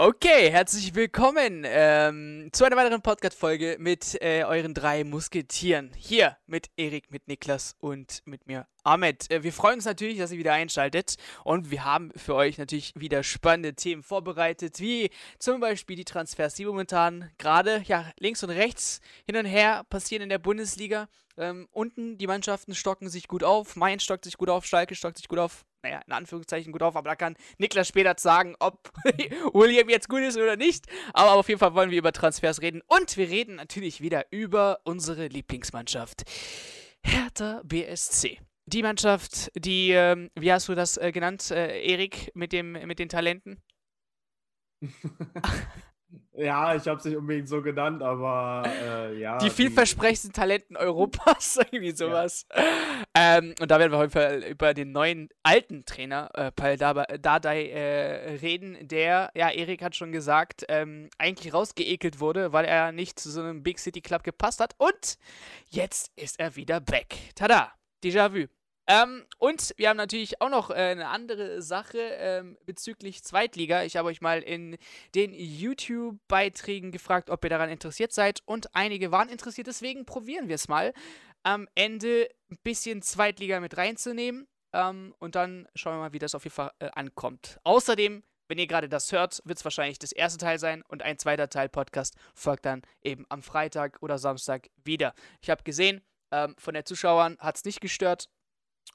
Okay, herzlich willkommen ähm, zu einer weiteren Podcast-Folge mit äh, euren drei Musketieren. Hier mit Erik, mit Niklas und mit mir Ahmed. Äh, wir freuen uns natürlich, dass ihr wieder einschaltet und wir haben für euch natürlich wieder spannende Themen vorbereitet, wie zum Beispiel die Transfers, die momentan gerade ja, links und rechts hin und her passieren in der Bundesliga. Ähm, unten die Mannschaften stocken sich gut auf, Mainz stockt sich gut auf, Schalke stockt sich gut auf, naja, in Anführungszeichen gut auf, aber da kann Niklas später sagen, ob William jetzt gut ist oder nicht. Aber auf jeden Fall wollen wir über Transfers reden und wir reden natürlich wieder über unsere Lieblingsmannschaft. Hertha BSC. Die Mannschaft, die, ähm, wie hast du das äh, genannt, äh, Erik, mit, mit den Talenten? Ja, ich habe es nicht unbedingt so genannt, aber äh, ja. Die vielversprechendsten Talenten Europas, irgendwie sowas. Ja. Ähm, und da werden wir heute über den neuen alten Trainer äh, Paul Dardai äh, reden, der, ja, Erik hat schon gesagt, ähm, eigentlich rausgeekelt wurde, weil er nicht zu so einem Big City Club gepasst hat. Und jetzt ist er wieder back. Tada! Déjà-vu. Ähm, und wir haben natürlich auch noch äh, eine andere Sache ähm, bezüglich Zweitliga. Ich habe euch mal in den YouTube-Beiträgen gefragt, ob ihr daran interessiert seid. Und einige waren interessiert, deswegen probieren wir es mal. Am Ende ein bisschen Zweitliga mit reinzunehmen. Ähm, und dann schauen wir mal, wie das auf jeden Fall äh, ankommt. Außerdem wenn ihr gerade das hört, wird es wahrscheinlich das erste Teil sein und ein zweiter Teil Podcast folgt dann eben am Freitag oder Samstag wieder. Ich habe gesehen, ähm, von den Zuschauern hat es nicht gestört.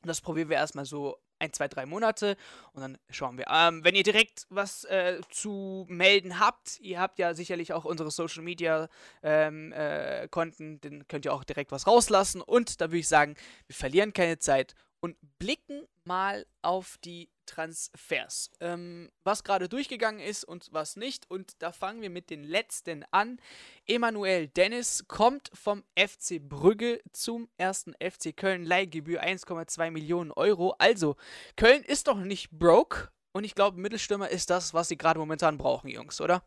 Das probieren wir erstmal so ein, zwei, drei Monate und dann schauen wir. Ähm, wenn ihr direkt was äh, zu melden habt, ihr habt ja sicherlich auch unsere Social Media ähm, äh, Konten, dann könnt ihr auch direkt was rauslassen und da würde ich sagen, wir verlieren keine Zeit und blicken mal auf die Transfers. Ähm, was gerade durchgegangen ist und was nicht. Und da fangen wir mit den letzten an. Emanuel Dennis kommt vom FC Brügge zum ersten FC Köln. Leihgebühr 1,2 Millionen Euro. Also, Köln ist doch nicht broke. Und ich glaube, Mittelstürmer ist das, was sie gerade momentan brauchen, Jungs, oder?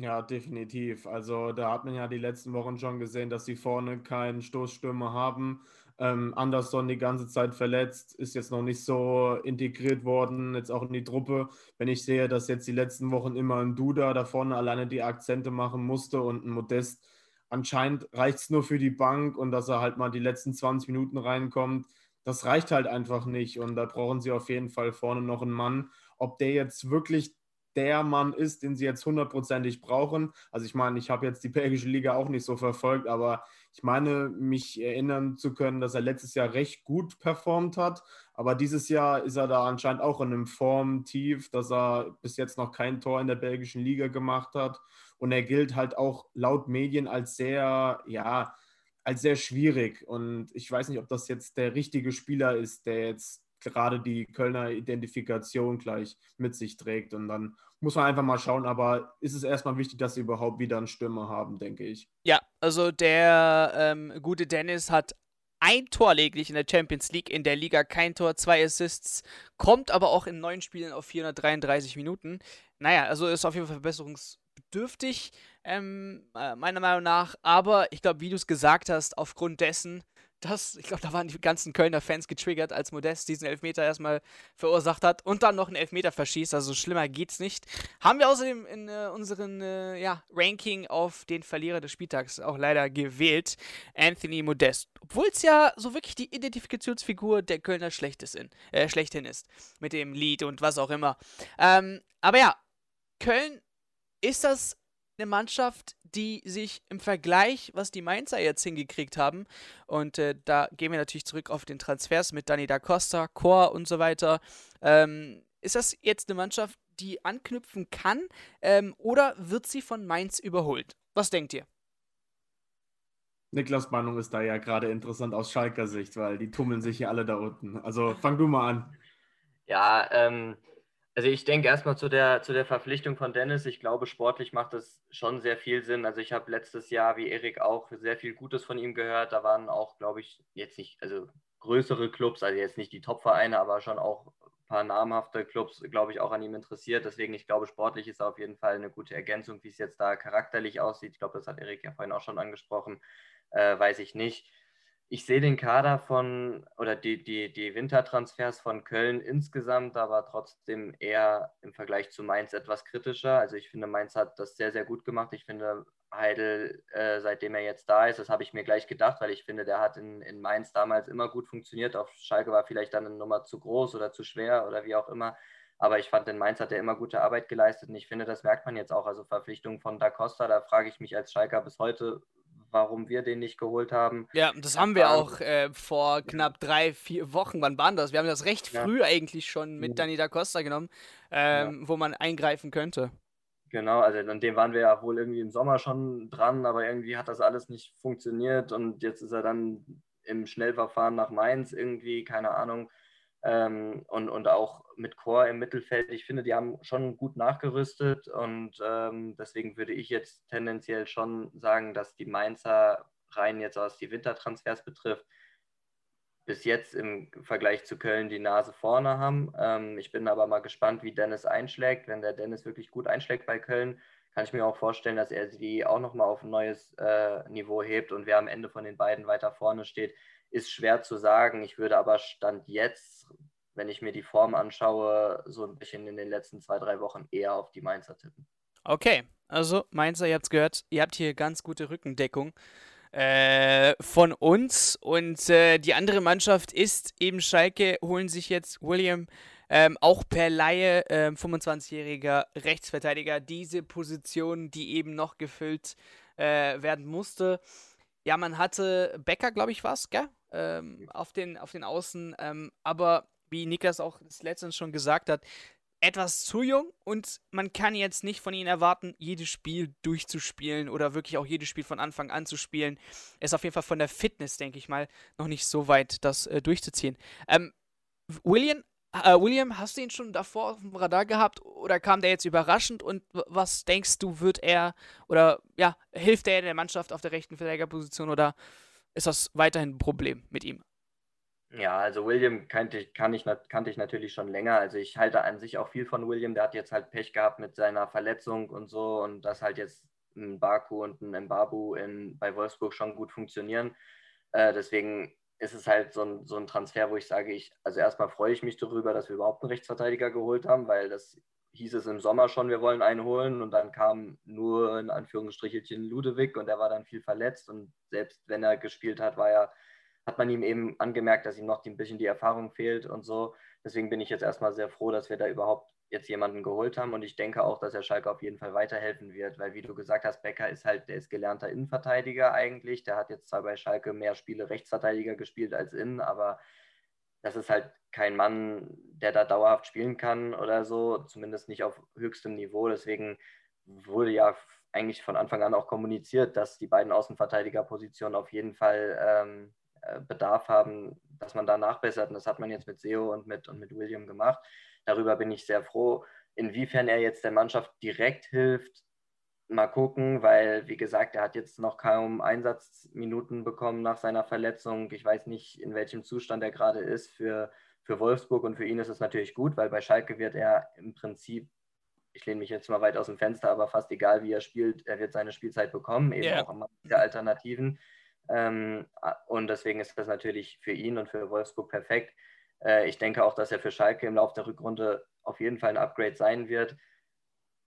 Ja, definitiv. Also da hat man ja die letzten Wochen schon gesehen, dass sie vorne keinen Stoßstürmer haben. Ähm, Anderson die ganze Zeit verletzt, ist jetzt noch nicht so integriert worden, jetzt auch in die Truppe. Wenn ich sehe, dass jetzt die letzten Wochen immer ein Duda da vorne alleine die Akzente machen musste und ein Modest, anscheinend reicht es nur für die Bank und dass er halt mal die letzten 20 Minuten reinkommt. Das reicht halt einfach nicht und da brauchen sie auf jeden Fall vorne noch einen Mann. Ob der jetzt wirklich der Mann ist, den sie jetzt hundertprozentig brauchen. Also ich meine, ich habe jetzt die belgische Liga auch nicht so verfolgt, aber ich meine, mich erinnern zu können, dass er letztes Jahr recht gut performt hat. Aber dieses Jahr ist er da anscheinend auch in einem Formtief, dass er bis jetzt noch kein Tor in der belgischen Liga gemacht hat. Und er gilt halt auch laut Medien als sehr, ja, als sehr schwierig. Und ich weiß nicht, ob das jetzt der richtige Spieler ist, der jetzt gerade die Kölner Identifikation gleich mit sich trägt. Und dann muss man einfach mal schauen. Aber ist es erstmal wichtig, dass sie überhaupt wieder einen Stürmer haben, denke ich. Ja, also der ähm, gute Dennis hat ein Tor lediglich in der Champions League, in der Liga kein Tor, zwei Assists, kommt aber auch in neun Spielen auf 433 Minuten. Naja, also ist auf jeden Fall verbesserungsbedürftig, ähm, äh, meiner Meinung nach. Aber ich glaube, wie du es gesagt hast, aufgrund dessen, das, ich glaube, da waren die ganzen Kölner Fans getriggert, als Modest diesen Elfmeter erstmal verursacht hat und dann noch einen Elfmeter verschießt. Also schlimmer geht's nicht. Haben wir außerdem in äh, unserem äh, ja, Ranking auf den Verlierer des Spieltags auch leider gewählt, Anthony Modest. Obwohl es ja so wirklich die Identifikationsfigur der Kölner Schlechtes in, äh, schlechthin ist. Mit dem Lied und was auch immer. Ähm, aber ja, Köln ist das eine Mannschaft, die sich im Vergleich, was die Mainzer jetzt hingekriegt haben, und äh, da gehen wir natürlich zurück auf den Transfers mit Dani da Costa, Chor und so weiter, ähm, ist das jetzt eine Mannschaft, die anknüpfen kann ähm, oder wird sie von Mainz überholt? Was denkt ihr? Niklas Meinung ist da ja gerade interessant aus Schalker Sicht, weil die tummeln sich hier alle da unten. Also fang du mal an. Ja, ähm, also ich denke erstmal zu der, zu der Verpflichtung von Dennis. Ich glaube, sportlich macht das schon sehr viel Sinn. Also ich habe letztes Jahr, wie Erik auch, sehr viel Gutes von ihm gehört. Da waren auch, glaube ich, jetzt nicht, also größere Clubs, also jetzt nicht die Top-Vereine, aber schon auch ein paar namhafte Clubs, glaube ich, auch an ihm interessiert. Deswegen, ich glaube, sportlich ist auf jeden Fall eine gute Ergänzung. Wie es jetzt da charakterlich aussieht, ich glaube, das hat Erik ja vorhin auch schon angesprochen, äh, weiß ich nicht ich sehe den Kader von oder die, die, die Wintertransfers von Köln insgesamt aber trotzdem eher im Vergleich zu Mainz etwas kritischer. Also ich finde, Mainz hat das sehr, sehr gut gemacht. Ich finde, Heidel, äh, seitdem er jetzt da ist, das habe ich mir gleich gedacht, weil ich finde, der hat in, in Mainz damals immer gut funktioniert. Auf Schalke war vielleicht dann eine Nummer zu groß oder zu schwer oder wie auch immer. Aber ich fand, in Mainz hat er immer gute Arbeit geleistet und ich finde, das merkt man jetzt auch. Also Verpflichtung von Da Costa, da frage ich mich als Schalker bis heute, warum wir den nicht geholt haben. Ja, das haben wir auch äh, vor knapp drei, vier Wochen. Wann waren das? Wir haben das recht ja. früh eigentlich schon mit Dani da Costa genommen, ähm, ja. wo man eingreifen könnte. Genau, also an dem waren wir ja wohl irgendwie im Sommer schon dran, aber irgendwie hat das alles nicht funktioniert und jetzt ist er dann im Schnellverfahren nach Mainz irgendwie, keine Ahnung. Ähm, und, und auch mit Chor im Mittelfeld. Ich finde, die haben schon gut nachgerüstet und ähm, deswegen würde ich jetzt tendenziell schon sagen, dass die Mainzer rein jetzt was die Wintertransfers betrifft, bis jetzt im Vergleich zu Köln die Nase vorne haben. Ähm, ich bin aber mal gespannt, wie Dennis einschlägt. Wenn der Dennis wirklich gut einschlägt bei Köln, kann ich mir auch vorstellen, dass er sie auch nochmal auf ein neues äh, Niveau hebt und wer am Ende von den beiden weiter vorne steht, ist schwer zu sagen. Ich würde aber Stand jetzt, wenn ich mir die Form anschaue, so ein bisschen in den letzten zwei, drei Wochen eher auf die Mainzer tippen. Okay, also Mainzer, ihr habt es gehört, ihr habt hier ganz gute Rückendeckung äh, von uns und äh, die andere Mannschaft ist eben Schalke, holen sich jetzt William ähm, auch per Laie, äh, 25-jähriger Rechtsverteidiger, diese Position, die eben noch gefüllt äh, werden musste. Ja, man hatte Becker, glaube ich, was, gell? Ähm, auf, den, auf den Außen. Ähm, aber wie Niklas auch das letztens schon gesagt hat, etwas zu jung und man kann jetzt nicht von ihnen erwarten, jedes Spiel durchzuspielen oder wirklich auch jedes Spiel von Anfang an zu spielen. Ist auf jeden Fall von der Fitness, denke ich mal, noch nicht so weit, das äh, durchzuziehen. Ähm, William, äh, William, hast du ihn schon davor auf dem Radar gehabt oder kam der jetzt überraschend und was denkst du, wird er oder ja, hilft er der Mannschaft auf der rechten Verteidigerposition oder ist das weiterhin ein Problem mit ihm. Ja, also William kannte ich, kann ich, kannte ich natürlich schon länger. Also ich halte an sich auch viel von William. Der hat jetzt halt Pech gehabt mit seiner Verletzung und so und dass halt jetzt ein Baku und ein Mbabu in, bei Wolfsburg schon gut funktionieren. Äh, deswegen ist es halt so ein, so ein Transfer, wo ich sage, ich, also erstmal freue ich mich darüber, dass wir überhaupt einen Rechtsverteidiger geholt haben, weil das hieß es im Sommer schon, wir wollen einen holen. Und dann kam nur in Anführungsstrichelchen Ludewig und er war dann viel verletzt. Und selbst wenn er gespielt hat, war er, hat man ihm eben angemerkt, dass ihm noch ein bisschen die Erfahrung fehlt und so. Deswegen bin ich jetzt erstmal sehr froh, dass wir da überhaupt jetzt jemanden geholt haben. Und ich denke auch, dass er Schalke auf jeden Fall weiterhelfen wird, weil wie du gesagt hast, Becker ist halt, der ist gelernter Innenverteidiger eigentlich, der hat jetzt zwar bei Schalke mehr Spiele Rechtsverteidiger gespielt als Innen, aber das ist halt kein Mann, der da dauerhaft spielen kann oder so, zumindest nicht auf höchstem Niveau. Deswegen wurde ja eigentlich von Anfang an auch kommuniziert, dass die beiden Außenverteidigerpositionen auf jeden Fall ähm, äh, Bedarf haben, dass man da nachbessert. Und das hat man jetzt mit Seo und mit, und mit William gemacht. Darüber bin ich sehr froh. Inwiefern er jetzt der Mannschaft direkt hilft, mal gucken, weil, wie gesagt, er hat jetzt noch kaum Einsatzminuten bekommen nach seiner Verletzung. Ich weiß nicht, in welchem Zustand er gerade ist. Für, für Wolfsburg und für ihn ist es natürlich gut, weil bei Schalke wird er im Prinzip, ich lehne mich jetzt mal weit aus dem Fenster, aber fast egal, wie er spielt, er wird seine Spielzeit bekommen, eben yeah. auch am der Alternativen. Ähm, und deswegen ist das natürlich für ihn und für Wolfsburg perfekt. Äh, ich denke auch, dass er für Schalke im Laufe der Rückrunde auf jeden Fall ein Upgrade sein wird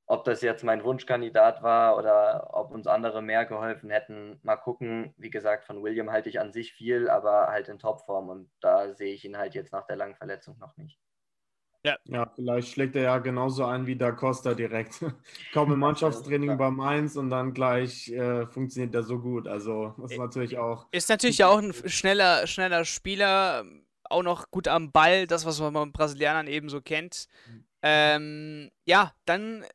ob das jetzt mein Wunschkandidat war oder ob uns andere mehr geholfen hätten, mal gucken. Wie gesagt, von William halte ich an sich viel, aber halt in Topform und da sehe ich ihn halt jetzt nach der langen Verletzung noch nicht. Ja. ja, vielleicht schlägt er ja genauso ein wie Da Costa direkt. Kaum im Mannschaftstraining bei Mainz und dann gleich äh, funktioniert er so gut. Also, das ist natürlich auch. Ist natürlich auch ein schneller, schneller Spieler, auch noch gut am Ball, das, was man bei Brasilianern eben so kennt. Mhm. Ähm, ja, dann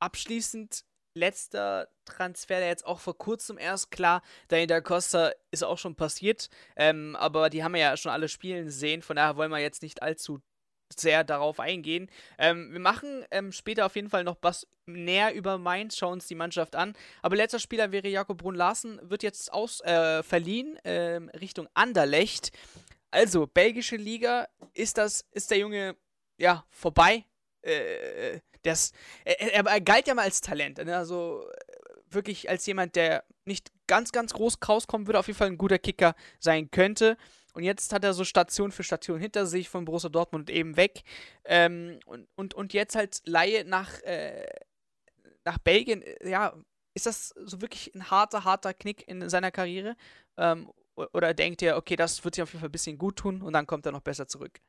abschließend letzter Transfer, der jetzt auch vor kurzem erst klar, Daniel Costa ist auch schon passiert, ähm, aber die haben wir ja schon alle spielen sehen, von daher wollen wir jetzt nicht allzu sehr darauf eingehen. Ähm, wir machen ähm, später auf jeden Fall noch was näher über Mainz, schauen uns die Mannschaft an. Aber letzter Spieler wäre Jakob Brunn-Larsen, wird jetzt aus, äh, verliehen äh, Richtung Anderlecht. Also, belgische Liga, ist das, ist der Junge ja vorbei? Äh, das, er, er, galt ja mal als Talent, ne? also wirklich als jemand, der nicht ganz, ganz groß rauskommen würde, auf jeden Fall ein guter Kicker sein könnte. Und jetzt hat er so Station für Station hinter sich von Borussia Dortmund eben weg. Ähm, und, und, und jetzt halt Laie nach, äh, nach Belgien. Ja, ist das so wirklich ein harter, harter Knick in seiner Karriere? Ähm, oder denkt ihr, okay, das wird sich auf jeden Fall ein bisschen gut tun und dann kommt er noch besser zurück?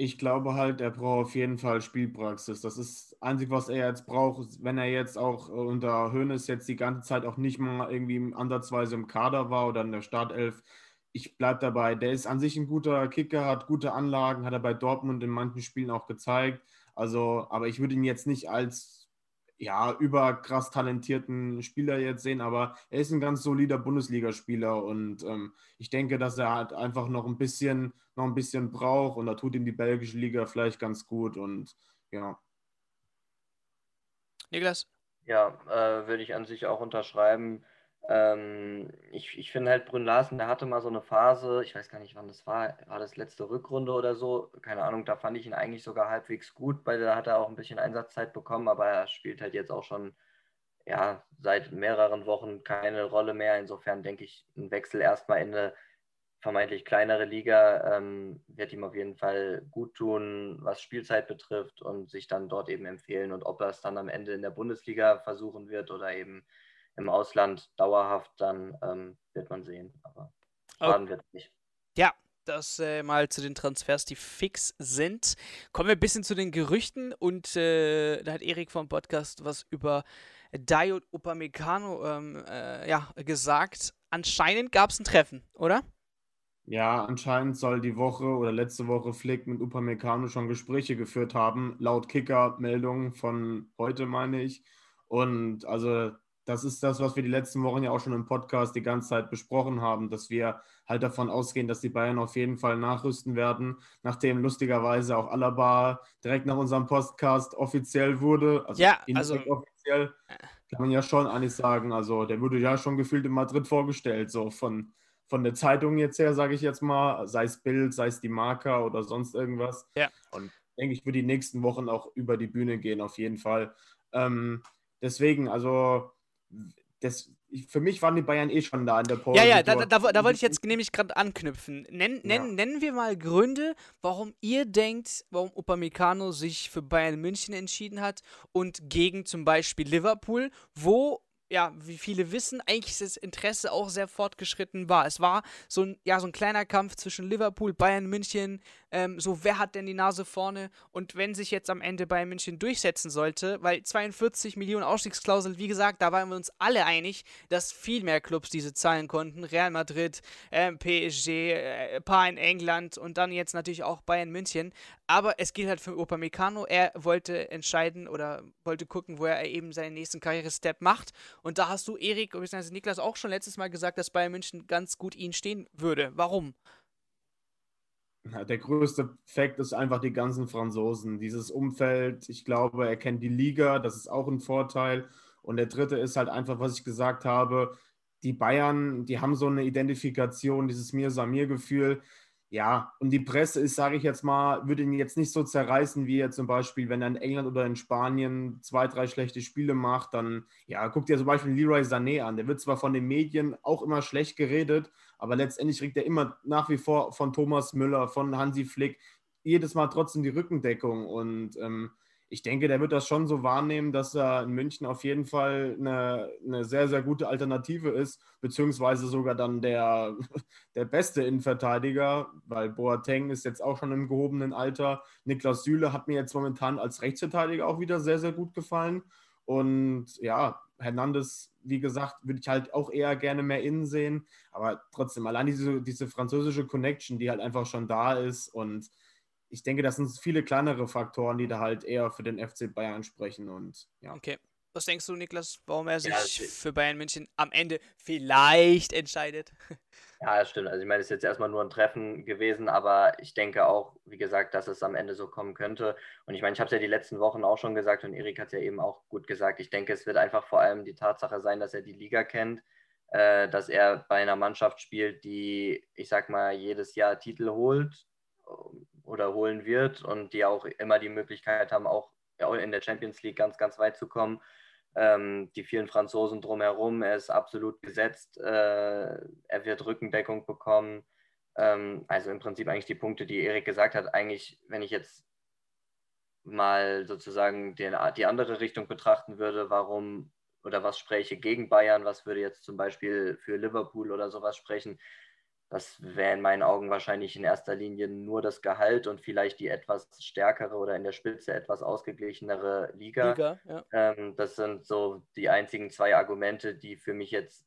Ich glaube halt, er braucht auf jeden Fall Spielpraxis. Das ist das Einzige, was er jetzt braucht, wenn er jetzt auch unter Hoeneß jetzt die ganze Zeit auch nicht mal irgendwie ansatzweise im Kader war oder in der Startelf ich bleibe dabei, der ist an sich ein guter Kicker, hat gute Anlagen, hat er bei Dortmund in manchen Spielen auch gezeigt. Also, aber ich würde ihn jetzt nicht als ja, überkrass talentierten Spieler jetzt sehen, aber er ist ein ganz solider Bundesligaspieler und ähm, ich denke, dass er halt einfach noch ein bisschen, noch ein bisschen braucht und da tut ihm die belgische Liga vielleicht ganz gut und ja. Niklas? Ja, äh, würde ich an sich auch unterschreiben. Ähm, ich ich finde halt, Brünn Larsen, der hatte mal so eine Phase, ich weiß gar nicht, wann das war, war das letzte Rückrunde oder so, keine Ahnung, da fand ich ihn eigentlich sogar halbwegs gut, weil da hat er auch ein bisschen Einsatzzeit bekommen, aber er spielt halt jetzt auch schon ja, seit mehreren Wochen keine Rolle mehr. Insofern denke ich, ein Wechsel erstmal in eine vermeintlich kleinere Liga ähm, wird ihm auf jeden Fall gut tun, was Spielzeit betrifft und sich dann dort eben empfehlen. Und ob er es dann am Ende in der Bundesliga versuchen wird oder eben im Ausland dauerhaft, dann ähm, wird man sehen. Aber schaden oh. wird nicht. Ja, das äh, mal zu den Transfers, die fix sind. Kommen wir ein bisschen zu den Gerüchten und äh, da hat Erik vom Podcast was über Diod Upamecano ähm, äh, ja, gesagt. Anscheinend gab es ein Treffen, oder? Ja, anscheinend soll die Woche oder letzte Woche Flick mit Upamecano schon Gespräche geführt haben, laut Kicker-Meldungen von heute, meine ich. Und also das ist das, was wir die letzten Wochen ja auch schon im Podcast die ganze Zeit besprochen haben, dass wir halt davon ausgehen, dass die Bayern auf jeden Fall nachrüsten werden, nachdem lustigerweise auch Alaba direkt nach unserem Podcast offiziell wurde. Also ja, also offiziell kann man ja schon eigentlich sagen. Also der wurde ja schon gefühlt in Madrid vorgestellt, so von, von der Zeitung jetzt her, sage ich jetzt mal, sei es Bild, sei es die Marker oder sonst irgendwas. Ja. Und denke ich, wird die nächsten Wochen auch über die Bühne gehen, auf jeden Fall. Ähm, deswegen, also das, für mich waren die Bayern eh schon da in der Pause. Ja, ja, da, da, da, da wollte ich jetzt nämlich gerade anknüpfen. Nenn, nenn, ja. Nennen wir mal Gründe, warum ihr denkt, warum Upamecano sich für Bayern München entschieden hat und gegen zum Beispiel Liverpool, wo ja, wie viele wissen, eigentlich das Interesse auch sehr fortgeschritten war. Es war so ein, ja, so ein kleiner Kampf zwischen Liverpool, Bayern München, ähm, so wer hat denn die Nase vorne und wenn sich jetzt am Ende Bayern München durchsetzen sollte, weil 42 Millionen Ausstiegsklausel, wie gesagt, da waren wir uns alle einig, dass viel mehr Clubs diese zahlen konnten. Real Madrid, äh, PSG, äh, paar in England und dann jetzt natürlich auch Bayern München. Aber es gilt halt für Upamecano. Er wollte entscheiden oder wollte gucken, wo er eben seinen nächsten Karrierestep macht. Und da hast du, Erik, bzw. Niklas, auch schon letztes Mal gesagt, dass Bayern München ganz gut ihn stehen würde. Warum? der größte Fakt ist einfach die ganzen Franzosen. Dieses Umfeld, ich glaube, er kennt die Liga, das ist auch ein Vorteil. Und der dritte ist halt einfach, was ich gesagt habe, die Bayern, die haben so eine Identifikation, dieses Mir-Samir-Gefühl ja, und die Presse ist, sage ich jetzt mal, würde ihn jetzt nicht so zerreißen, wie er zum Beispiel, wenn er in England oder in Spanien zwei, drei schlechte Spiele macht, dann, ja, guckt dir zum Beispiel Leroy Sané an. Der wird zwar von den Medien auch immer schlecht geredet, aber letztendlich kriegt er immer nach wie vor von Thomas Müller, von Hansi Flick jedes Mal trotzdem die Rückendeckung und ähm, ich denke, der wird das schon so wahrnehmen, dass er in München auf jeden Fall eine, eine sehr, sehr gute Alternative ist, beziehungsweise sogar dann der, der beste Innenverteidiger, weil Boateng ist jetzt auch schon im gehobenen Alter. Niklas Süle hat mir jetzt momentan als Rechtsverteidiger auch wieder sehr, sehr gut gefallen. Und ja, Hernandez, wie gesagt, würde ich halt auch eher gerne mehr innen sehen. Aber trotzdem, allein diese, diese französische Connection, die halt einfach schon da ist und ich denke, das sind viele kleinere Faktoren, die da halt eher für den FC Bayern sprechen und ja. Okay. Was denkst du, Niklas, warum er sich ja, für Bayern München am Ende vielleicht entscheidet? Ja, das stimmt. Also ich meine, es ist jetzt erstmal nur ein Treffen gewesen, aber ich denke auch, wie gesagt, dass es am Ende so kommen könnte. Und ich meine, ich habe es ja die letzten Wochen auch schon gesagt und Erik hat es ja eben auch gut gesagt. Ich denke, es wird einfach vor allem die Tatsache sein, dass er die Liga kennt, äh, dass er bei einer Mannschaft spielt, die, ich sag mal, jedes Jahr Titel holt oder holen wird und die auch immer die Möglichkeit haben, auch in der Champions League ganz, ganz weit zu kommen. ähm, die vielen Franzosen drumherum. Er ist absolut gesetzt. Äh, er wird Rückendeckung bekommen. Ähm, also im Prinzip eigentlich die Punkte, die Erik gesagt hat. Eigentlich, wenn ich jetzt mal sozusagen den, die andere Richtung betrachten würde, warum oder was spreche gegen Bayern, was würde jetzt zum Beispiel für Liverpool oder sowas sprechen, das wäre in meinen Augen wahrscheinlich in erster Linie nur das Gehalt und vielleicht die etwas stärkere oder in der Spitze etwas ausgeglichenere Liga. Liga ja. ähm, das sind so die einzigen zwei Argumente, die für mich jetzt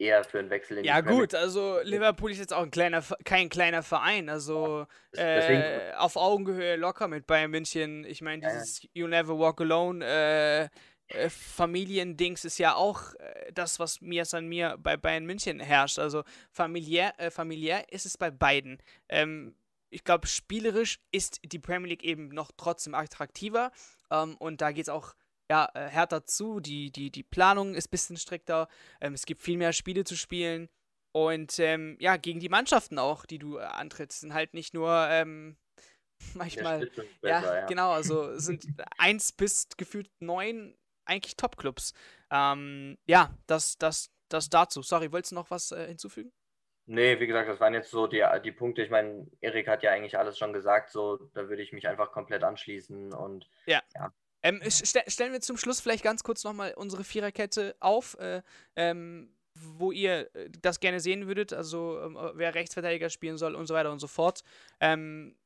eher für einen Wechsel in ja, die Ja gut, also Liverpool ist jetzt auch ein kleiner, kein kleiner Verein, also äh, auf Augenhöhe locker mit Bayern München. Ich meine, dieses ja. You Never Walk Alone äh, äh, Familiendings ist ja auch äh, das, was mir an mir bei Bayern München herrscht. Also familiär, äh, familiär ist es bei beiden. Ähm, ich glaube, spielerisch ist die Premier League eben noch trotzdem attraktiver. Ähm, und da geht es auch ja, äh, härter zu. Die, die, die Planung ist ein bisschen strikter. Ähm, es gibt viel mehr Spiele zu spielen. Und ähm, ja, gegen die Mannschaften auch, die du äh, antrittst, sind halt nicht nur ähm, manchmal. Ja, ja, genau, also sind eins bis gefühlt neun eigentlich Top-Clubs. Ähm, ja, das, das, das dazu. Sorry, wolltest du noch was äh, hinzufügen? Nee, wie gesagt, das waren jetzt so die, die Punkte. Ich meine, Erik hat ja eigentlich alles schon gesagt, so da würde ich mich einfach komplett anschließen und ja. ja. Ähm, st stellen wir zum Schluss vielleicht ganz kurz nochmal unsere Viererkette auf, äh, ähm, wo ihr äh, das gerne sehen würdet, also ähm, wer Rechtsverteidiger spielen soll und so weiter und so fort. Ähm,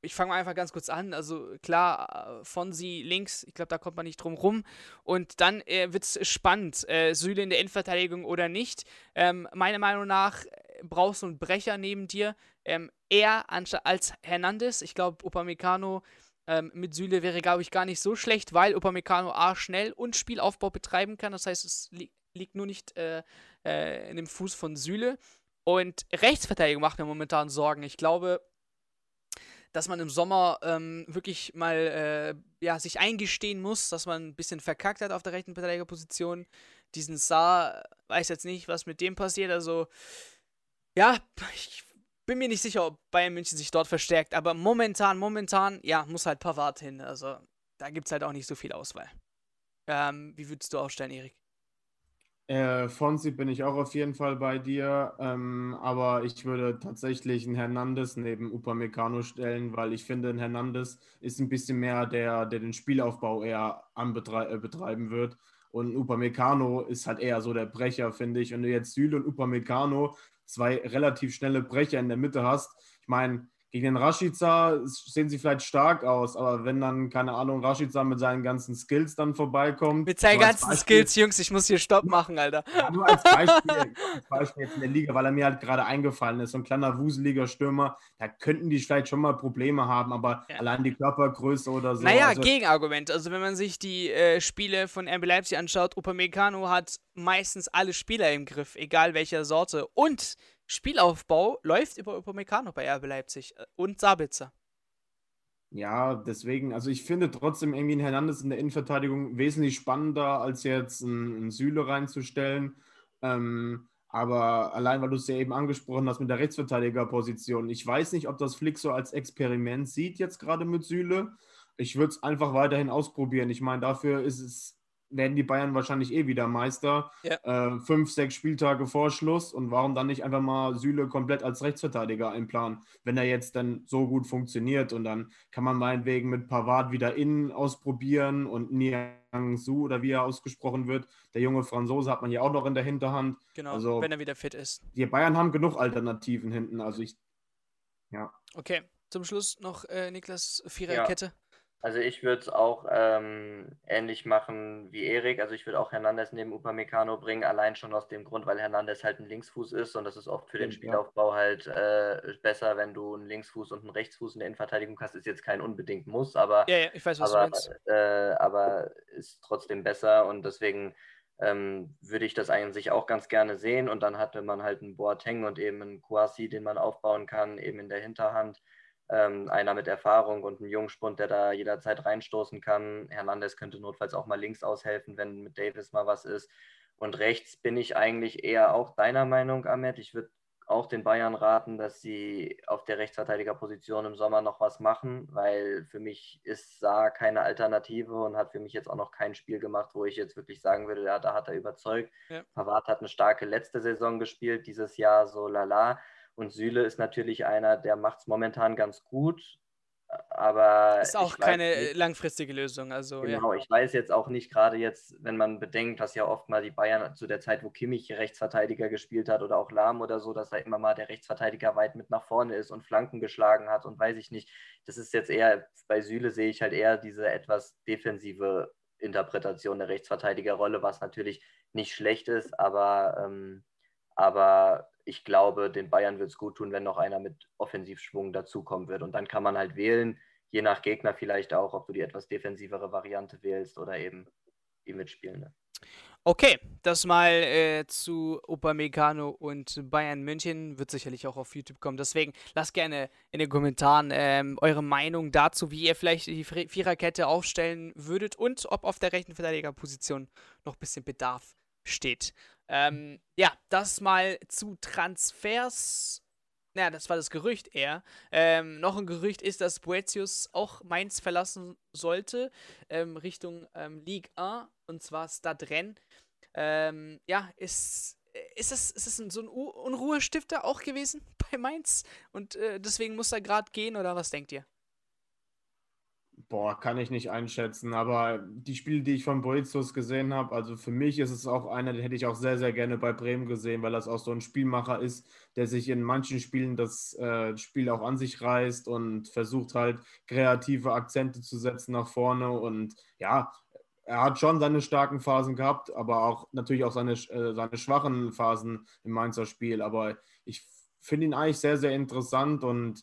ich fange mal einfach ganz kurz an. Also klar, von sie links, ich glaube, da kommt man nicht drum rum. Und dann äh, wird es spannend, äh, Süle in der Innenverteidigung oder nicht. Ähm, meiner Meinung nach äh, brauchst du einen Brecher neben dir. Ähm, eher als Hernandez. Ich glaube, Upamecano ähm, mit Süle wäre, glaube ich, gar nicht so schlecht, weil Upamecano A schnell und Spielaufbau betreiben kann. Das heißt, es li liegt nur nicht äh, äh, in dem Fuß von Süle. Und Rechtsverteidigung macht mir momentan Sorgen. Ich glaube, dass man im Sommer ähm, wirklich mal äh, ja, sich eingestehen muss, dass man ein bisschen verkackt hat auf der rechten Verteidigerposition. Diesen Saar, weiß jetzt nicht, was mit dem passiert. Also, ja, ich bin mir nicht sicher, ob Bayern München sich dort verstärkt. Aber momentan, momentan, ja, muss halt Pavard hin. Also, da gibt es halt auch nicht so viel Auswahl. Ähm, wie würdest du aufstellen, Erik? Äh, Fonsi bin ich auch auf jeden Fall bei dir, ähm, aber ich würde tatsächlich einen Hernandez neben Upamecano stellen, weil ich finde, ein Hernandez ist ein bisschen mehr der, der den Spielaufbau eher anbetrei äh, betreiben wird. Und Upamecano ist halt eher so der Brecher, finde ich. Wenn du jetzt Süle und Upamecano zwei relativ schnelle Brecher in der Mitte hast, ich meine, gegen den Rashica sehen sie vielleicht stark aus, aber wenn dann, keine Ahnung, Rashica mit seinen ganzen Skills dann vorbeikommt. Mit seinen ganzen Beispiel, Skills, Jungs, ich muss hier Stopp machen, Alter. Ja, nur als Beispiel, als Beispiel jetzt in der Liga, weil er mir halt gerade eingefallen ist, so ein kleiner wuseliger Stürmer, da könnten die vielleicht schon mal Probleme haben, aber ja. allein die Körpergröße oder so. Naja, also, Gegenargument. Also wenn man sich die äh, Spiele von RB Leipzig anschaut, Upamecano hat meistens alle Spieler im Griff, egal welcher Sorte. Und Spielaufbau läuft über Upamecano bei RB Leipzig äh, und Sabitzer. Ja, deswegen, also ich finde trotzdem irgendwie ein Hernandez in der Innenverteidigung wesentlich spannender, als jetzt einen, Süle reinzustellen. Ähm, aber allein, weil du es ja eben angesprochen hast mit der Rechtsverteidigerposition, ich weiß nicht, ob das Flick so als Experiment sieht jetzt gerade mit Süle. Ich würde es einfach weiterhin ausprobieren. Ich meine, dafür ist es werden die Bayern wahrscheinlich eh wieder Meister. Ja. Äh, fünf, sechs Spieltage vor Schluss. Und warum dann nicht einfach mal Süle komplett als Rechtsverteidiger einplanen, wenn er jetzt dann so gut funktioniert? Und dann kann man meinetwegen mit Pavard wieder innen ausprobieren und Niang Su oder wie er ausgesprochen wird. Der junge Franzose hat man ja auch noch in der Hinterhand. Genau, also, wenn er wieder fit ist. Die Bayern haben genug Alternativen hinten. Also ich, ja. Okay, zum Schluss noch äh, Niklas Viererkette. Ja. Also ich würde es auch ähm, ähnlich machen wie Erik. Also ich würde auch Hernandez neben Upamecano bringen, allein schon aus dem Grund, weil Hernandez halt ein Linksfuß ist und das ist oft für den Spielaufbau halt äh, besser, wenn du einen Linksfuß und einen Rechtsfuß in der Innenverteidigung hast. Ist jetzt kein unbedingt Muss, aber, ja, ja, ich weiß, was aber, du meinst. Äh, aber ist trotzdem besser und deswegen ähm, würde ich das eigentlich auch ganz gerne sehen und dann hatte man halt einen Boateng und eben einen Kouassi, den man aufbauen kann, eben in der Hinterhand ähm, einer mit Erfahrung und ein Jungspund, der da jederzeit reinstoßen kann. Hernandez könnte notfalls auch mal links aushelfen, wenn mit Davis mal was ist. Und rechts bin ich eigentlich eher auch deiner Meinung, Ahmed. Ich würde auch den Bayern raten, dass sie auf der Rechtsverteidigerposition im Sommer noch was machen, weil für mich ist Saar keine Alternative und hat für mich jetzt auch noch kein Spiel gemacht, wo ich jetzt wirklich sagen würde, ja, da hat er überzeugt. Ja. Pavard hat eine starke letzte Saison gespielt, dieses Jahr so lala. Und Süle ist natürlich einer, der macht es momentan ganz gut, aber ist auch keine nicht, langfristige Lösung. Also, genau, ja. ich weiß jetzt auch nicht, gerade jetzt, wenn man bedenkt, dass ja oft mal die Bayern zu der Zeit, wo Kimmich Rechtsverteidiger gespielt hat oder auch Lahm oder so, dass da immer mal der Rechtsverteidiger weit mit nach vorne ist und Flanken geschlagen hat und weiß ich nicht. Das ist jetzt eher, bei Süle sehe ich halt eher diese etwas defensive Interpretation der Rechtsverteidigerrolle, was natürlich nicht schlecht ist, aber, ähm, aber ich glaube, den Bayern wird es gut tun, wenn noch einer mit Offensivschwung dazukommen wird. Und dann kann man halt wählen, je nach Gegner vielleicht auch, ob du die etwas defensivere Variante wählst oder eben die mitspielende. Okay, das mal äh, zu Upamecano und Bayern München wird sicherlich auch auf YouTube kommen. Deswegen lasst gerne in den Kommentaren ähm, eure Meinung dazu, wie ihr vielleicht die Viererkette aufstellen würdet und ob auf der rechten Verteidigerposition noch ein bisschen Bedarf steht. Ähm, ja, das mal zu Transfers. Naja, das war das Gerücht eher. Ähm, noch ein Gerücht ist, dass Boetius auch Mainz verlassen sollte, ähm, Richtung ähm, Ligue 1, und zwar Stadren. Ähm, ja, ist, ist das, ist das so ein Unruhestifter auch gewesen bei Mainz? Und äh, deswegen muss er gerade gehen, oder was denkt ihr? Boah, kann ich nicht einschätzen, aber die Spiele, die ich von Boetius gesehen habe, also für mich ist es auch einer, den hätte ich auch sehr, sehr gerne bei Bremen gesehen, weil das auch so ein Spielmacher ist, der sich in manchen Spielen das äh, Spiel auch an sich reißt und versucht halt kreative Akzente zu setzen nach vorne. Und ja, er hat schon seine starken Phasen gehabt, aber auch natürlich auch seine, äh, seine schwachen Phasen im Mainzer Spiel, aber ich finde ihn eigentlich sehr, sehr interessant und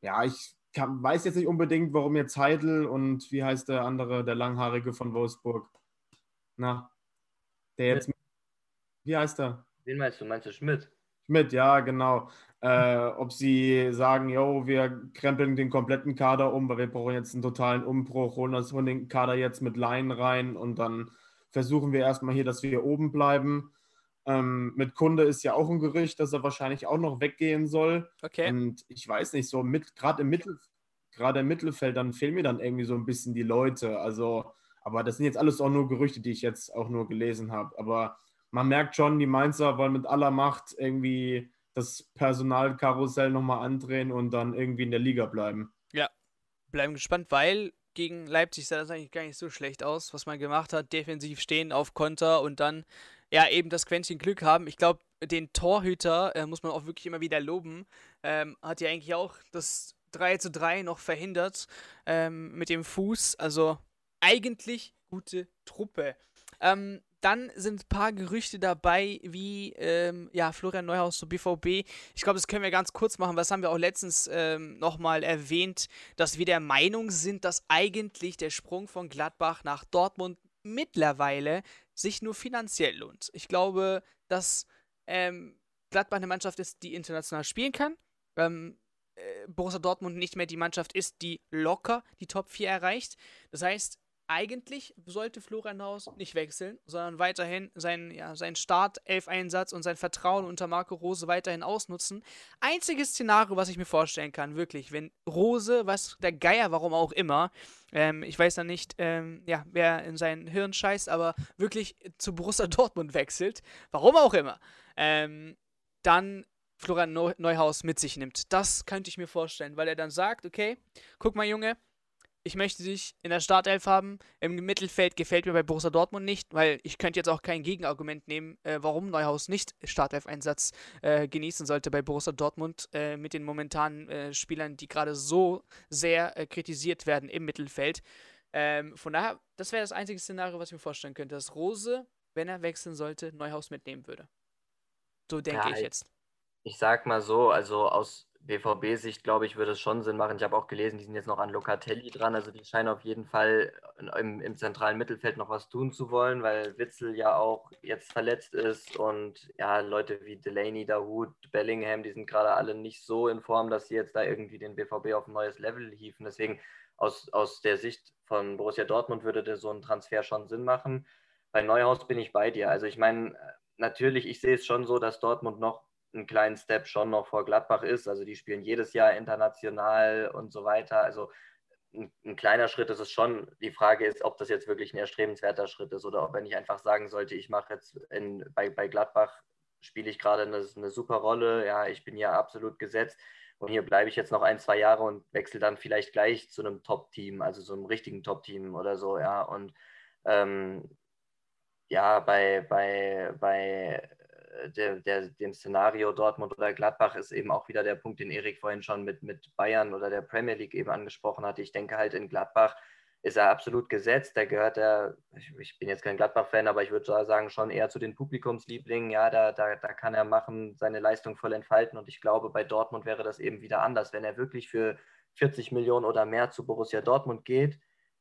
ja, ich kann, weiß jetzt nicht unbedingt, warum jetzt Heidel und wie heißt der andere, der Langhaarige von Wolfsburg? Na, der jetzt. Wie heißt er? Wen meinst du? Meinst du Schmidt? Schmidt, ja, genau. Äh, ob sie sagen, yo, wir krempeln den kompletten Kader um, weil wir brauchen jetzt einen totalen Umbruch, holen das von den Kader jetzt mit Laien rein und dann versuchen wir erstmal hier, dass wir hier oben bleiben. Ähm, mit Kunde ist ja auch ein Gerücht, dass er wahrscheinlich auch noch weggehen soll. Okay. Und ich weiß nicht, so mit, gerade im Mittel, gerade im Mittelfeld, dann fehlen mir dann irgendwie so ein bisschen die Leute. Also, aber das sind jetzt alles auch nur Gerüchte, die ich jetzt auch nur gelesen habe. Aber man merkt schon, die Mainzer wollen mit aller Macht irgendwie das Personalkarussell nochmal andrehen und dann irgendwie in der Liga bleiben. Ja, bleiben gespannt, weil gegen Leipzig sah das eigentlich gar nicht so schlecht aus, was man gemacht hat. Defensiv stehen auf Konter und dann ja eben das Quäntchen Glück haben. Ich glaube, den Torhüter äh, muss man auch wirklich immer wieder loben. Ähm, hat ja eigentlich auch das 3 zu 3 noch verhindert ähm, mit dem Fuß. Also eigentlich gute Truppe. Ähm, dann sind ein paar Gerüchte dabei, wie ähm, ja, Florian Neuhaus zu BVB. Ich glaube, das können wir ganz kurz machen. Was haben wir auch letztens ähm, nochmal erwähnt, dass wir der Meinung sind, dass eigentlich der Sprung von Gladbach nach Dortmund mittlerweile sich nur finanziell lohnt. Ich glaube, dass ähm, Gladbach eine Mannschaft ist, die international spielen kann. Ähm, äh, Borussia Dortmund nicht mehr die Mannschaft ist, die locker die Top 4 erreicht. Das heißt, eigentlich sollte Florian Haus nicht wechseln, sondern weiterhin seinen, ja, seinen Start-Elf-Einsatz und sein Vertrauen unter Marco Rose weiterhin ausnutzen. Einziges Szenario, was ich mir vorstellen kann, wirklich, wenn Rose, was der Geier, warum auch immer, ähm, ich weiß ja nicht, ähm, ja, wer in sein Hirn scheißt, aber wirklich zu Borussia Dortmund wechselt, warum auch immer, ähm, dann Florian Neuhaus mit sich nimmt. Das könnte ich mir vorstellen, weil er dann sagt, okay, guck mal Junge, ich möchte dich in der Startelf haben. Im Mittelfeld gefällt mir bei Borussia Dortmund nicht, weil ich könnte jetzt auch kein Gegenargument nehmen, äh, warum Neuhaus nicht Startelf-Einsatz äh, genießen sollte bei Borussia Dortmund äh, mit den momentanen äh, Spielern, die gerade so sehr äh, kritisiert werden im Mittelfeld. Ähm, von daher, das wäre das einzige Szenario, was ich mir vorstellen könnte, dass Rose, wenn er wechseln sollte, Neuhaus mitnehmen würde. So denke ja, ich jetzt. Ich sag mal so, also aus BVB-Sicht, glaube ich, würde es schon Sinn machen. Ich habe auch gelesen, die sind jetzt noch an Locatelli dran. Also die scheinen auf jeden Fall im, im, zentralen Mittelfeld noch was tun zu wollen, weil Witzel ja auch jetzt verletzt ist und ja, Leute wie Delaney, Dahoud, Bellingham, die sind gerade alle nicht so in Form, dass sie jetzt da irgendwie den BVB auf ein neues Level hieven. Deswegen aus, aus der Sicht von Borussia Dortmund würde so ein Transfer schon Sinn machen. Bei Neuhaus bin ich bei dir. Also ich meine, natürlich, ich sehe es schon so, dass Dortmund noch einen kleinen Step schon noch vor Gladbach ist. Also die spielen jedes Jahr international und so weiter. Also ein, ein, kleiner Schritt ist es schon. Die Frage ist, ob das jetzt wirklich ein erstrebenswerter Schritt ist oder ob er nicht einfach sagen sollte, ich mache jetzt in, bei, bei Gladbach, spiele ich gerade eine, eine super Rolle, ja, ich bin ja absolut gesetzt und hier bleibe ich jetzt noch ein, zwei Jahre und wechsle dann vielleicht gleich zu einem Top-Team, also so einem richtigen Top-Team oder so, ja. Und ähm, ja, bei, bei, bei der, der, dem Szenario Dortmund oder Gladbach ist eben auch wieder der Punkt, den Erik vorhin schon mit, mit Bayern oder der Premier League eben angesprochen hatte. Ich denke halt in Gladbach ist er absolut gesetzt. Da gehört er, ich, ich bin jetzt kein Gladbach-Fan, aber ich würde sagen, schon eher zu den Publikumslieblingen. Ja, da, da, da kann er machen, seine Leistung voll entfalten. Und ich glaube, bei Dortmund wäre das eben wieder anders. Wenn er wirklich für 40 Millionen oder mehr zu Borussia Dortmund geht,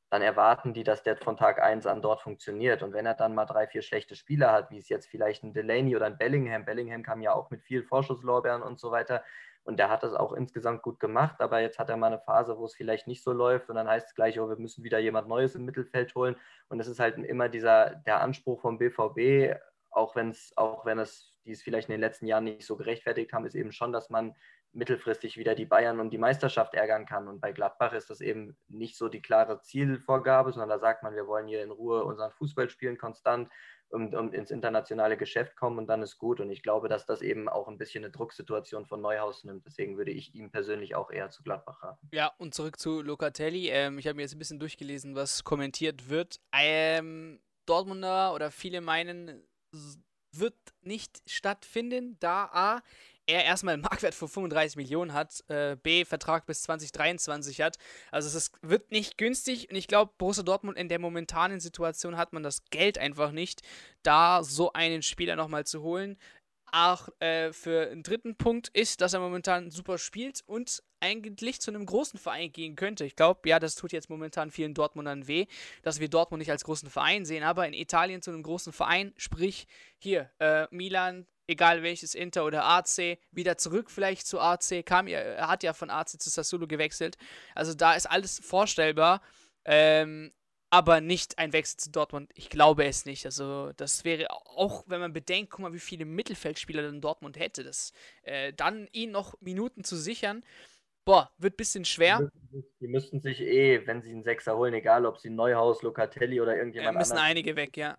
dann erwarten die, dass der von Tag 1 an dort funktioniert. Und wenn er dann mal drei, vier schlechte Spieler hat, wie es jetzt vielleicht ein Delaney oder ein Bellingham, Bellingham kam ja auch mit viel Vorschusslorbeeren und so weiter, und der hat das auch insgesamt gut gemacht, aber jetzt hat er mal eine Phase, wo es vielleicht nicht so läuft und dann heißt es gleich, oh, wir müssen wieder jemand Neues im Mittelfeld holen. Und es ist halt immer dieser, der Anspruch vom BVB, auch wenn es, auch wenn es, die es vielleicht in den letzten Jahren nicht so gerechtfertigt haben, ist eben schon, dass man mittelfristig wieder die Bayern und die Meisterschaft ärgern kann. Und bei Gladbach ist das eben nicht so die klare Zielvorgabe, sondern da sagt man, wir wollen hier in Ruhe unseren Fußball spielen, konstant und, und ins internationale Geschäft kommen und dann ist gut. Und ich glaube, dass das eben auch ein bisschen eine Drucksituation von Neuhaus nimmt. Deswegen würde ich ihm persönlich auch eher zu Gladbach raten. Ja, und zurück zu Locatelli. Ähm, ich habe mir jetzt ein bisschen durchgelesen, was kommentiert wird. Ähm, Dortmunder oder viele meinen, wird nicht stattfinden, da A, er erstmal einen Marktwert von 35 Millionen hat, äh, B, Vertrag bis 2023 hat. Also es wird nicht günstig und ich glaube, Borussia Dortmund in der momentanen Situation hat man das Geld einfach nicht, da so einen Spieler nochmal zu holen. Auch äh, für einen dritten Punkt ist, dass er momentan super spielt und eigentlich zu einem großen Verein gehen könnte. Ich glaube, ja, das tut jetzt momentan vielen Dortmundern weh, dass wir Dortmund nicht als großen Verein sehen, aber in Italien zu einem großen Verein, sprich hier äh, Milan, egal welches Inter oder AC, wieder zurück vielleicht zu AC, kam er hat ja von AC zu Sassuolo gewechselt. Also da ist alles vorstellbar. Ähm, aber nicht ein Wechsel zu Dortmund. Ich glaube es nicht. Also, das wäre auch, wenn man bedenkt, guck mal, wie viele Mittelfeldspieler dann Dortmund hätte, das, äh, dann ihn noch Minuten zu sichern, boah, wird ein bisschen schwer. Die müssten sich eh, wenn sie einen Sechser holen, egal ob sie Neuhaus, Locatelli oder irgendjemand äh, müssen anderen, einige weg, ja.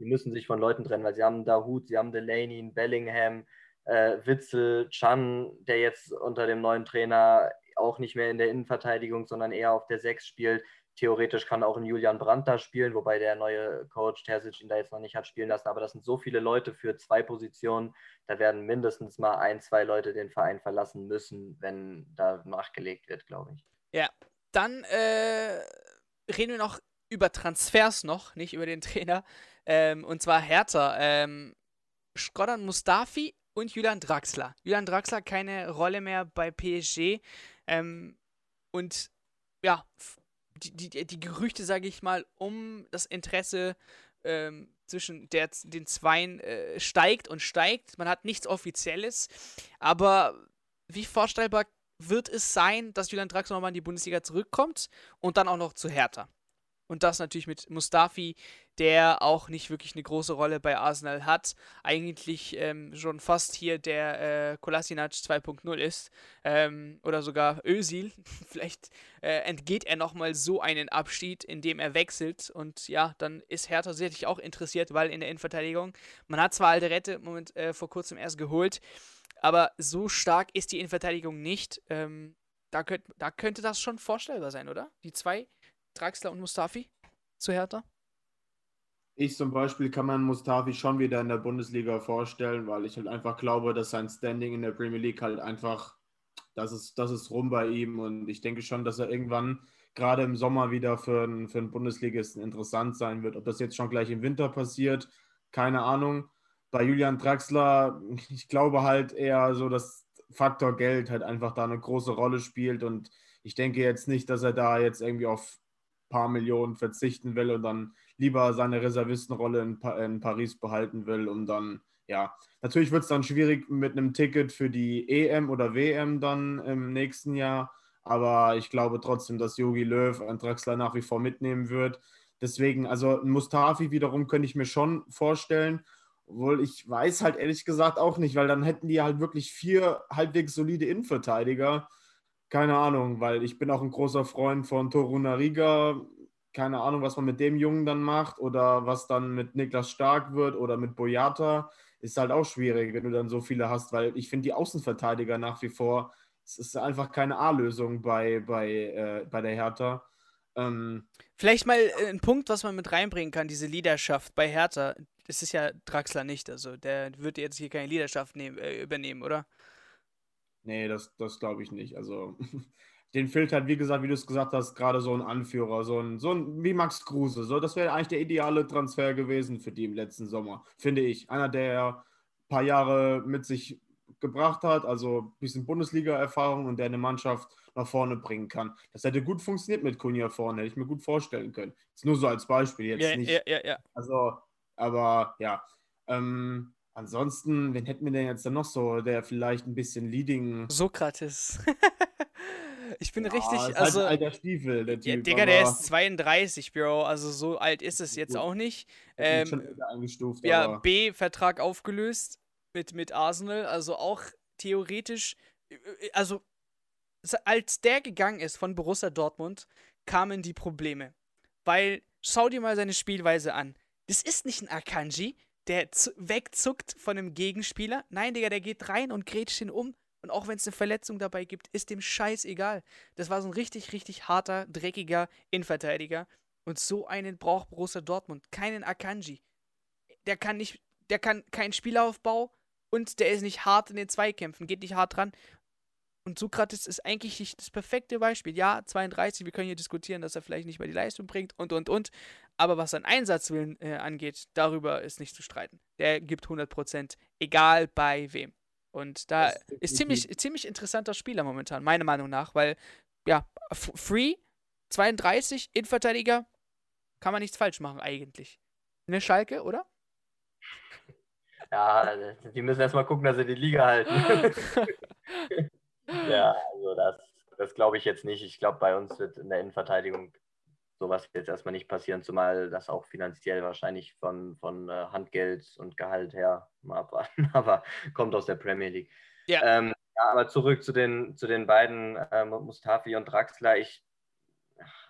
Die müssen sich von Leuten trennen, weil sie haben Dahut, sie haben Delaney, Bellingham, äh, Witzel, Chan, der jetzt unter dem neuen Trainer auch nicht mehr in der Innenverteidigung, sondern eher auf der Sechs spielt. Theoretisch kann auch ein Julian Brandt da spielen, wobei der neue Coach Terzic ihn da jetzt noch nicht hat spielen lassen. Aber das sind so viele Leute für zwei Positionen. Da werden mindestens mal ein, zwei Leute den Verein verlassen müssen, wenn da nachgelegt wird, glaube ich. Ja, dann äh, reden wir noch über Transfers noch, nicht über den Trainer. Ähm, und zwar Hertha. Ähm, Skrodan Mustafi und Julian Draxler. Julian Draxler keine Rolle mehr bei PSG. Ähm, und ja, die, die, die Gerüchte, sage ich mal, um das Interesse ähm, zwischen der, den Zweien äh, steigt und steigt. Man hat nichts Offizielles, aber wie vorstellbar wird es sein, dass Julian Draxler nochmal in die Bundesliga zurückkommt und dann auch noch zu Hertha? Und das natürlich mit Mustafi, der auch nicht wirklich eine große Rolle bei Arsenal hat. Eigentlich ähm, schon fast hier der äh, Kolasinac 2.0 ist. Ähm, oder sogar Özil. Vielleicht äh, entgeht er nochmal so einen Abschied, indem er wechselt. Und ja, dann ist Hertha sicherlich auch interessiert, weil in der Innenverteidigung, man hat zwar Alderette Moment, äh, vor kurzem erst geholt, aber so stark ist die Innenverteidigung nicht. Ähm, da, könnt, da könnte das schon vorstellbar sein, oder? Die zwei Draxler und Mustafi zu Hertha? Ich zum Beispiel kann man Mustafi schon wieder in der Bundesliga vorstellen, weil ich halt einfach glaube, dass sein Standing in der Premier League halt einfach, das ist, das ist rum bei ihm und ich denke schon, dass er irgendwann gerade im Sommer wieder für einen, für einen Bundesligisten interessant sein wird. Ob das jetzt schon gleich im Winter passiert, keine Ahnung. Bei Julian Draxler, ich glaube halt eher so, dass Faktor Geld halt einfach da eine große Rolle spielt und ich denke jetzt nicht, dass er da jetzt irgendwie auf paar Millionen verzichten will und dann lieber seine Reservistenrolle in, pa in Paris behalten will und dann, ja, natürlich wird es dann schwierig mit einem Ticket für die EM oder WM dann im nächsten Jahr, aber ich glaube trotzdem, dass Yogi Löw einen Draxler nach wie vor mitnehmen wird. Deswegen, also Mustafi wiederum könnte ich mir schon vorstellen. Obwohl ich weiß halt ehrlich gesagt auch nicht, weil dann hätten die halt wirklich vier halbwegs solide Innenverteidiger. Keine Ahnung, weil ich bin auch ein großer Freund von Toruna Riga. Keine Ahnung, was man mit dem Jungen dann macht oder was dann mit Niklas Stark wird oder mit Boyata. Ist halt auch schwierig, wenn du dann so viele hast, weil ich finde die Außenverteidiger nach wie vor, es ist einfach keine A-Lösung bei, bei, äh, bei der Hertha. Ähm, Vielleicht mal äh, ein Punkt, was man mit reinbringen kann, diese Leaderschaft bei Hertha. Das ist ja Draxler nicht, also der wird jetzt hier keine Leaderschaft nehmen, äh, übernehmen, oder? Nee, das, das glaube ich nicht. Also, den fehlt halt, wie gesagt, wie du es gesagt hast, gerade so ein Anführer, so ein, so ein wie Max Kruse. So, das wäre eigentlich der ideale Transfer gewesen für die im letzten Sommer, finde ich. Einer, der ein paar Jahre mit sich gebracht hat, also ein bisschen Bundesliga-Erfahrung und der eine Mannschaft nach vorne bringen kann. Das hätte gut funktioniert mit Kunja vorne, hätte ich mir gut vorstellen können. Ist nur so als Beispiel jetzt ja, nicht. Ja, ja, ja. Also, aber ja. Ähm, ansonsten, wen hätten wir denn jetzt dann noch so, der vielleicht ein bisschen Leading. Sokrates. ich bin ja, richtig. Ist halt also, halt alter Stiefel, der Typ. Ja, Digga, der ist 32, Bro. Also so alt ist es jetzt auch nicht. Ähm, schon eingestuft, ja. B-Vertrag aufgelöst mit, mit Arsenal. Also auch theoretisch. Äh, äh, also, als der gegangen ist von Borussia Dortmund, kamen die Probleme. Weil, schau dir mal seine Spielweise an. Das ist nicht ein Akanji, der wegzuckt von einem Gegenspieler. Nein, Digga, der geht rein und grätscht ihn um. Und auch wenn es eine Verletzung dabei gibt, ist dem Scheiß egal. Das war so ein richtig, richtig harter, dreckiger Innenverteidiger. Und so einen braucht Borussia Dortmund. Keinen Akanji. Der kann nicht, der kann keinen Spielaufbau und der ist nicht hart in den Zweikämpfen, geht nicht hart dran. Und Sokrates ist eigentlich das perfekte Beispiel. Ja, 32, wir können hier diskutieren, dass er vielleicht nicht mehr die Leistung bringt und, und, und. Aber was sein Einsatzwillen äh, angeht, darüber ist nicht zu streiten. Der gibt 100%, egal bei wem. Und da ist, ist ziemlich, ziemlich interessanter Spieler momentan, meiner Meinung nach, weil, ja, Free, 32, Innenverteidiger, kann man nichts falsch machen eigentlich. Eine Schalke, oder? Ja, also, die müssen erstmal gucken, dass sie die Liga halten. ja, also das, das glaube ich jetzt nicht. Ich glaube, bei uns wird in der Innenverteidigung sowas jetzt erstmal nicht passieren, zumal das auch finanziell wahrscheinlich von, von äh, Handgeld und Gehalt her mal abwarten, aber kommt aus der Premier League. Ja. Ähm, ja aber zurück zu den, zu den beiden, äh, Mustafi und Draxler. Ich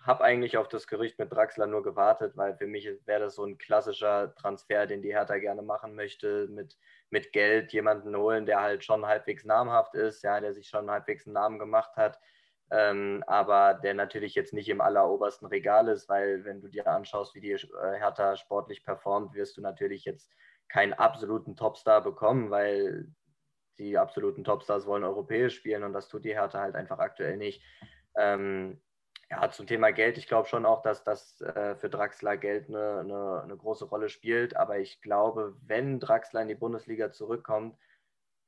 habe eigentlich auf das Gerücht mit Draxler nur gewartet, weil für mich wäre das so ein klassischer Transfer, den die Hertha gerne machen möchte, mit, mit Geld jemanden holen, der halt schon halbwegs namhaft ist, ja, der sich schon halbwegs einen Namen gemacht hat, ähm, aber der natürlich jetzt nicht im allerobersten Regal ist, weil wenn du dir anschaust, wie die äh, Hertha sportlich performt, wirst du natürlich jetzt keinen absoluten Topstar bekommen, weil die absoluten Topstars wollen europäisch spielen und das tut die Hertha halt einfach aktuell nicht. Ähm, ja, zum Thema Geld, ich glaube schon auch, dass das äh, für Draxler Geld eine, eine, eine, große Rolle spielt. Aber ich glaube, wenn Draxler in die Bundesliga zurückkommt,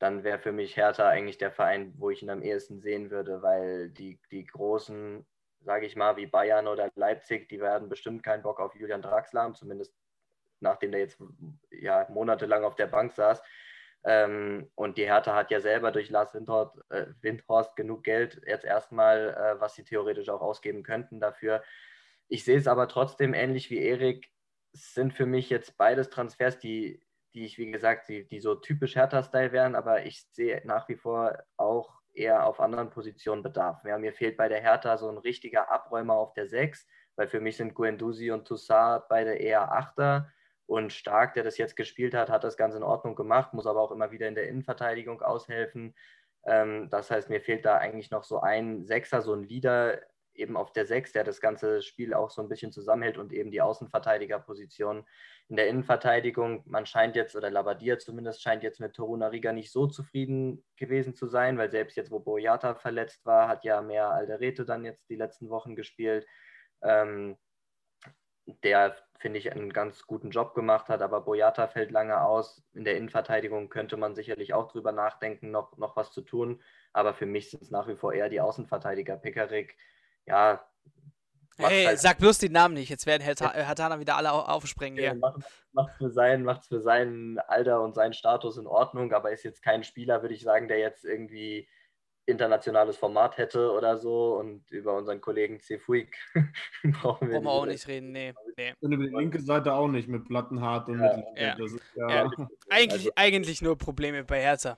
dann wäre für mich Hertha eigentlich der Verein, wo ich ihn am ehesten sehen würde, weil die, die großen, sage ich mal, wie Bayern oder Leipzig, die werden bestimmt keinen Bock auf Julian Draxler haben, zumindest nachdem der jetzt ja, monatelang auf der Bank saß. Ähm, und die Hertha hat ja selber durch Lars Windhorst, äh, Windhorst genug Geld jetzt erstmal, äh, was sie theoretisch auch ausgeben könnten dafür. Ich sehe es aber trotzdem ähnlich wie Erik. Sind für mich jetzt beides Transfers, die, die ich, wie gesagt, die, die so typisch Hertha-Style wären, aber ich sehe nach wie vor auch eher auf anderen Positionen Bedarf. Ja, mir fehlt bei der Hertha so ein richtiger Abräumer auf der 6, weil für mich sind Guendouzi und Toussaint beide eher Achter. Und Stark, der das jetzt gespielt hat, hat das ganz in Ordnung gemacht, muss aber auch immer wieder in der Innenverteidigung aushelfen. Ähm, das heißt, mir fehlt da eigentlich noch so ein Sechser, so ein Leader eben auf der Sechs, der das ganze Spiel auch so ein bisschen zusammenhält und eben die Außenverteidigerposition in der Innenverteidigung. Man scheint jetzt, oder Labadia zumindest, scheint jetzt mit Toruna Riga nicht so zufrieden gewesen zu sein, weil selbst jetzt, wo Boyata verletzt war, hat ja mehr Alderete dann jetzt die letzten Wochen gespielt. Ähm, der, finde ich, einen ganz guten Job gemacht hat, aber Boyata fällt lange aus. In der Innenverteidigung könnte man sicherlich auch drüber nachdenken, noch, noch was zu tun. Aber für mich sind es nach wie vor eher die Außenverteidiger. Pickerick, ja. Hey, halt, sag bloß den Namen nicht, jetzt werden Hatana wieder alle aufspringen hier. Macht es für, sein, für sein Alter und seinen Status in Ordnung, aber ist jetzt kein Spieler, würde ich sagen, der jetzt irgendwie internationales Format hätte oder so. Und über unseren Kollegen Cefuig brauchen wir, wir auch nicht reden. Nee, nee. Und über die linke Seite auch nicht mit Plattenhardt und ja. Mittelfeld. Ja. Ja. Eigentlich, also. eigentlich nur Probleme bei Hertha.